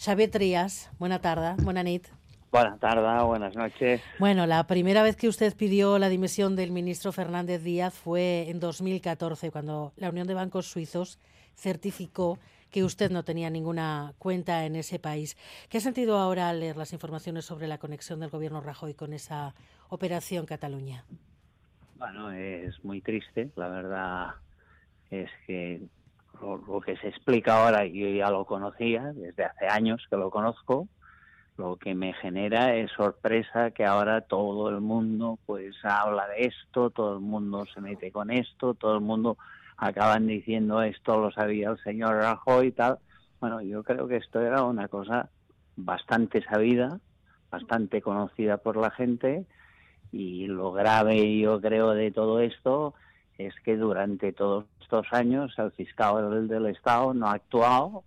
Xavier Trías, buena tarde, buena nit. Buenas tardes, buenas noches. Bueno, la primera vez que usted pidió la dimisión del ministro Fernández Díaz fue en 2014, cuando la Unión de Bancos Suizos certificó que usted no tenía ninguna cuenta en ese país. ¿Qué ha sentido ahora al leer las informaciones sobre la conexión del gobierno Rajoy con esa operación Cataluña? Bueno, es muy triste, la verdad es que lo, que se explica ahora yo ya lo conocía, desde hace años que lo conozco, lo que me genera es sorpresa que ahora todo el mundo pues habla de esto, todo el mundo se mete con esto, todo el mundo acaban diciendo esto lo sabía el señor Rajoy y tal. Bueno, yo creo que esto era una cosa bastante sabida, bastante conocida por la gente y lo grave yo creo de todo esto es que durante todos estos años el fiscal del Estado no ha actuado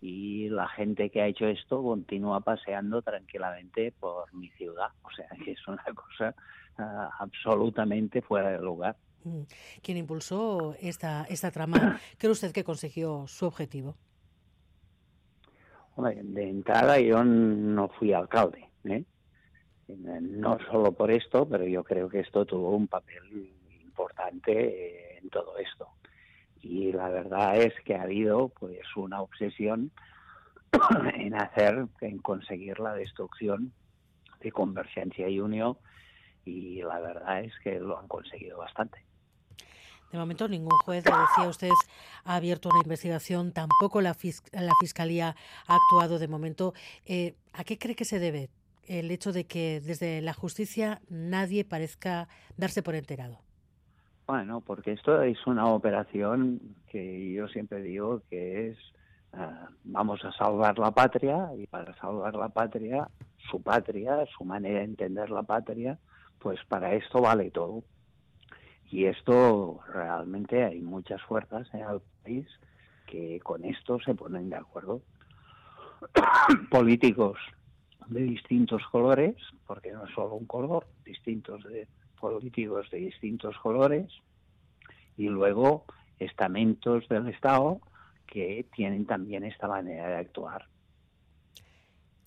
y la gente que ha hecho esto continúa paseando tranquilamente por mi ciudad. O sea que es una cosa ah, absolutamente fuera de lugar. Mm. Quien impulsó esta, esta trama, ¿cree usted que consiguió su objetivo? de entrada yo no fui alcalde, ¿eh? no solo por esto, pero yo creo que esto tuvo un papel importante en todo esto y la verdad es que ha habido pues una obsesión en hacer, en conseguir la destrucción de Convergencia y Unión y la verdad es que lo han conseguido bastante. De momento ningún juez, lo decía usted, ha abierto una investigación, tampoco la, la Fiscalía ha actuado de momento. Eh, ¿A qué cree que se debe el hecho de que desde la justicia nadie parezca darse por enterado? Bueno, porque esto es una operación que yo siempre digo que es ah, vamos a salvar la patria y para salvar la patria, su patria, su manera de entender la patria, pues para esto vale todo. Y esto realmente hay muchas fuerzas en el país que con esto se ponen de acuerdo. Políticos de distintos colores, porque no es solo un color, distintos de políticos de distintos colores y luego estamentos del Estado que tienen también esta manera de actuar.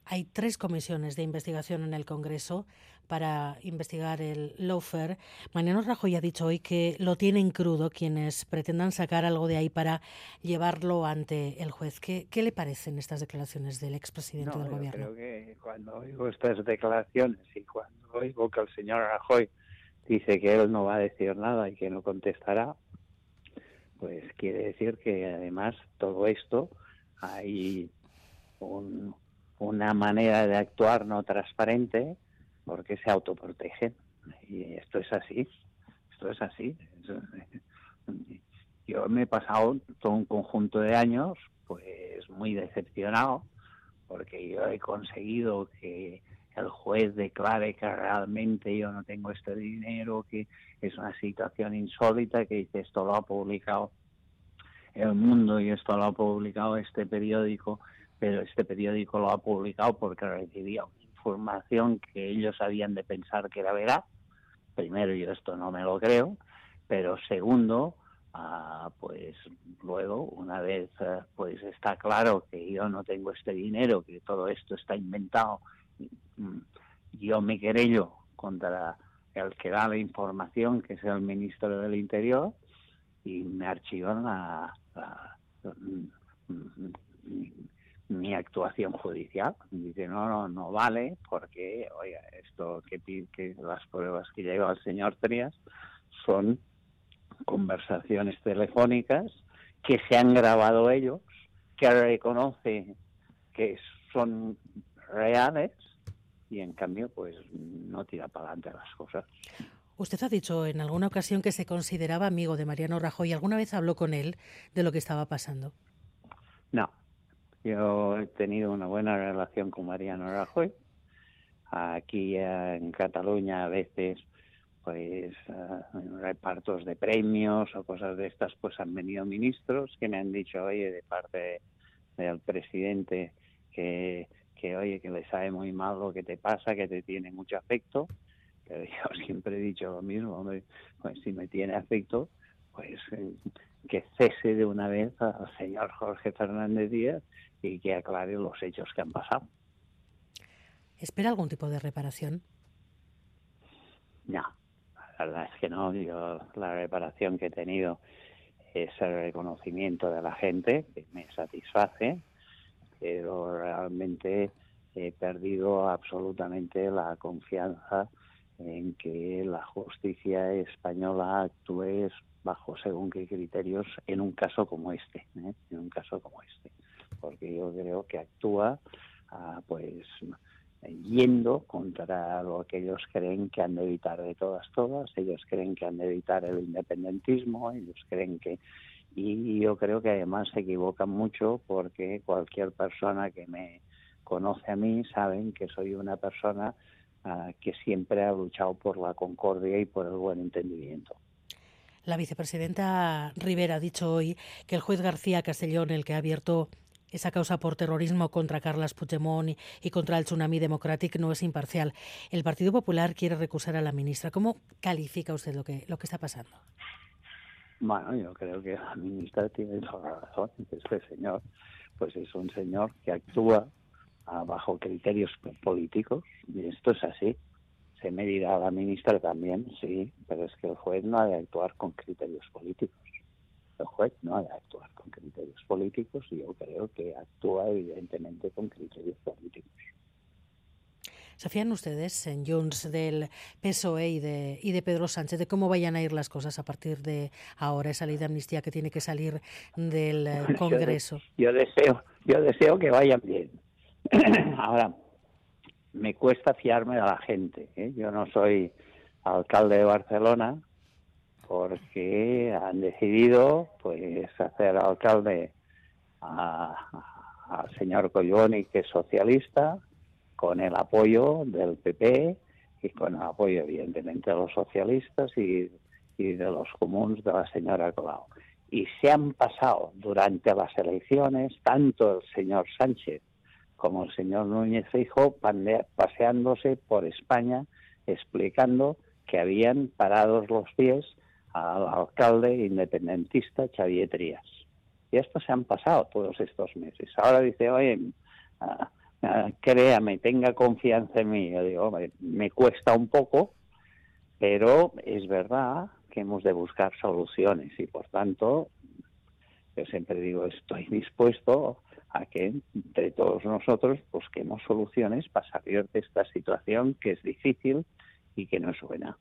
Hay tres comisiones de investigación en el Congreso para investigar el lawfare. Mariano Rajoy ha dicho hoy que lo tienen crudo quienes pretendan sacar algo de ahí para llevarlo ante el juez. ¿Qué, qué le parecen estas declaraciones del expresidente del Gobierno? Creo que cuando oigo estas declaraciones y cuando oigo que el señor Rajoy dice que él no va a decir nada y que no contestará, pues quiere decir que además todo esto hay una manera de actuar no transparente porque se autoprotegen. Y esto es así esto es así. Yo me he pasado todo un conjunto de años pues muy decepcionado porque yo he conseguido que el juez declare que realmente yo no tengo este dinero, que es una situación insólita, que dice esto lo ha publicado El Mundo y esto lo ha publicado este periódico, pero este periódico lo ha publicado porque recibía información que ellos habían de pensar que era verdad. Primero, yo esto no me lo creo, pero segundo, ah, pues luego, una vez ah, pues está claro que yo no tengo este dinero, que todo esto está inventado yo me querello contra el que da la información, que es el ministro del Interior, y me archivan la, mm, mi actuación judicial. Dice, no, no, no vale, porque, oiga, esto que, que las pruebas que lleva el señor Trias son conversaciones telefónicas que se han grabado ellos, que reconoce que son reales y en cambio pues no tira para adelante las cosas. Usted ha dicho en alguna ocasión que se consideraba amigo de Mariano Rajoy. ¿Alguna vez habló con él de lo que estaba pasando? No. Yo he tenido una buena relación con Mariano Rajoy. Aquí en Cataluña a veces pues uh, repartos de premios o cosas de estas pues han venido ministros que me han dicho oye de parte del presidente que que oye, que le sabe muy mal lo que te pasa, que te tiene mucho afecto, pero yo siempre he dicho lo mismo, pues si me tiene afecto, pues eh, que cese de una vez al señor Jorge Fernández Díaz y que aclare los hechos que han pasado. ¿Espera algún tipo de reparación? No, la verdad es que no. Yo la reparación que he tenido es el reconocimiento de la gente, que me satisface, pero realmente he perdido absolutamente la confianza en que la justicia española actúe bajo según qué criterios en un caso como este, ¿eh? en un caso como este, porque yo creo que actúa ah, pues yendo contra lo que ellos creen que han de evitar de todas todas, ellos creen que han de evitar el independentismo, ellos creen que y yo creo que además se equivocan mucho porque cualquier persona que me conoce a mí saben que soy una persona uh, que siempre ha luchado por la concordia y por el buen entendimiento. La vicepresidenta Rivera ha dicho hoy que el juez García Castellón, el que ha abierto esa causa por terrorismo contra Carles Puigdemont y, contra el Tsunami Democratic no es imparcial. El Partido Popular quiere recusar a la ministra. ¿Cómo califica usted lo que, lo que está pasando? Bueno, yo creo que la ministra tiene toda la razón. Este señor, pues es un señor que actúa bajo criterios políticos, y esto es así. Se me dirá la ministra también, sí, pero es que el juez no ha de actuar con criterios políticos. El juez no ha de actuar con criterios políticos y yo creo que actúa evidentemente con criterios políticos. ¿Se fían ustedes en Junts del PSOE y de, y de Pedro Sánchez de cómo vayan a ir las cosas a partir de ahora, esa ley de amnistía que tiene que salir del eh, Congreso? Yo, deseo, yo deseo que vayan bien. ahora, me cuesta fiarme de la gente. ¿eh? Yo no soy alcalde de Barcelona porque han decidido pues hacer alcalde al señor Colloni, que es socialista, con el apoyo del PP y con el apoyo, evidentemente, de los socialistas y, de los comuns de la señora Colau. Y se han pasado durante las elecciones tanto el señor Sánchez como el señor Núñez Feijóo paseándose por España explicando que habían parado los pies al alcalde independentista Xavier Trías. Y esto se han pasado todos estos meses. Ahora dice, oye, Ah, créame, tenga confianza en mí. Yo digo, me cuesta un poco, pero es verdad que hemos de buscar soluciones y por tanto, yo siempre digo, estoy dispuesto a que entre todos nosotros busquemos soluciones para salir de esta situación que es difícil y que no es buena.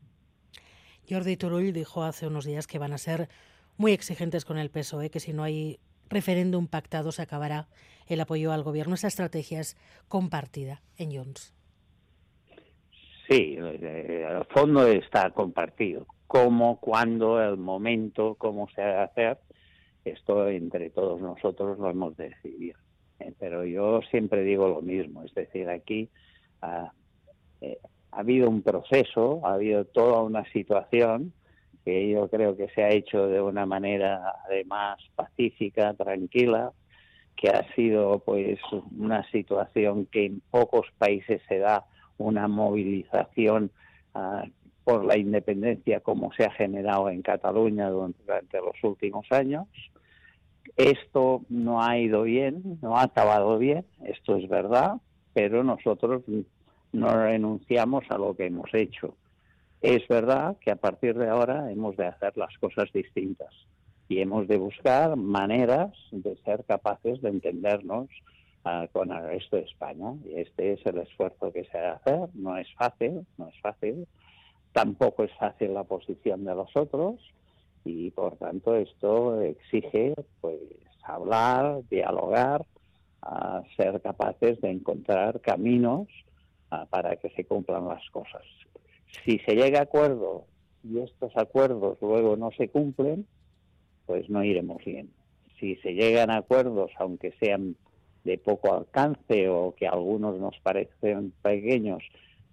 Jordi Turull dijo hace unos días que van a ser muy exigentes con el PSOE, que si no hay referéndum pactado se acabará el apoyo al gobierno. Esa estrategia es compartida en Junts. Sí, eh, el fondo está compartido. Cómo, cuándo, el momento, cómo se ha de hacer, esto entre todos nosotros lo hemos decidido. Eh, pero yo siempre digo lo mismo, es decir, aquí ah, eh, ha habido un proceso, ha habido toda una situación que yo creo que se ha hecho de una manera además pacífica, tranquila, que ha sido pues una situación que en pocos países se da una movilización uh, por la independencia como se ha generado en Cataluña durante los últimos años. Esto no ha ido bien, no ha acabado bien, esto es verdad, pero nosotros no renunciamos a lo que hemos hecho. Es verdad que a partir de ahora hemos de hacer las cosas distintas y hemos de buscar maneras de ser capaces de entendernos uh, con el resto de España. Y este es el esfuerzo que se ha de hacer. No es fácil, no es fácil. Tampoco es fácil la posición de los otros y por tanto esto exige pues hablar, dialogar, uh, ser capaces de encontrar caminos uh, para que se cumplan las cosas. Si se llega a acuerdo y estos acuerdos luego no se cumplen, pues no iremos bien. Si se llegan a acuerdos, aunque sean de poco alcance o que algunos nos parecen pequeños,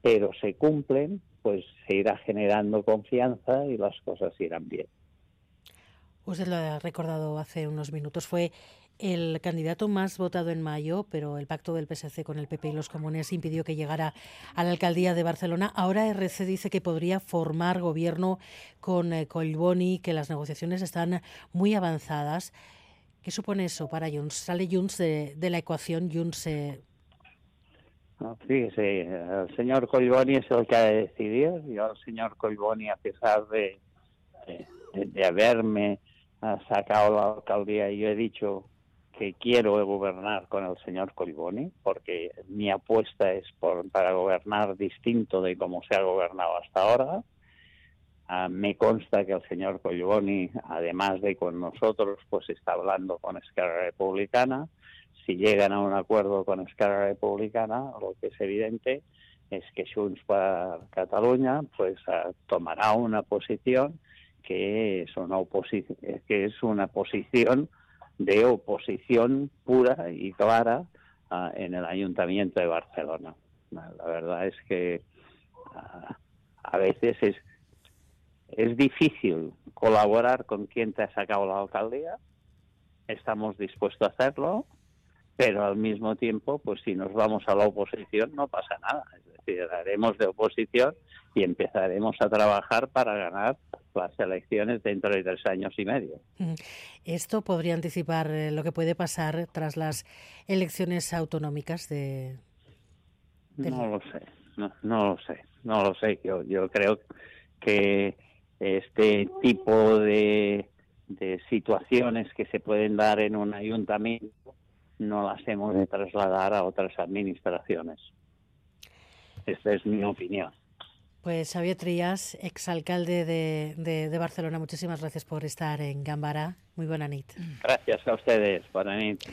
pero se cumplen, pues se irá generando confianza y las cosas irán bien. Usted lo ha recordado hace unos minutos, fue el candidato más votado en mayo, pero el pacto del PSC con el PP y los comunes impidió que llegara a la alcaldía de Barcelona. Ahora RC dice que podría formar gobierno con eh, Collboni, que las negociaciones están muy avanzadas. ¿Qué supone eso para Junts? ¿Sale Junts de, la ecuación? Junts eh... fíjese, el señor Collboni es el que ha decidido. Yo al señor Collboni, a pesar de, de haberme sacado la alcaldía, yo he dicho que quiero gobernar con el señor Colboni, porque mi apuesta es por, para gobernar distinto de cómo se ha gobernado hasta ahora. Ah, me consta que el señor Colboni, además de con nosotros, pues está hablando con Esquerra Republicana. Si llegan a un acuerdo con Esquerra Republicana, lo que es evidente es que Junts para Cataluña pues ah, tomará una posición que es una, que es una posición de oposición pura y clara uh, en el Ayuntamiento de Barcelona. La verdad es que uh, a veces es, es difícil colaborar con quien te ha sacado la alcaldía. Estamos dispuestos a hacerlo, pero al mismo tiempo, pues si nos vamos a la oposición no pasa nada. Es decir, haremos de oposición y empezaremos a trabajar para ganar las elecciones dentro de tres años y medio. ¿Esto podría anticipar eh, lo que puede pasar tras las elecciones autonómicas de...? No lo sé, no, lo sé, no lo sé. Yo, yo creo que este tipo de, de situaciones que se pueden dar en un ayuntamiento no las hemos de trasladar a otras administraciones. Esta es mi opinión. Pues Xavier Trías, exalcalde de, de, Barcelona, muchísimas gracias por estar en Gambara. Muy buena nit. Gracias a ustedes. Buena nit.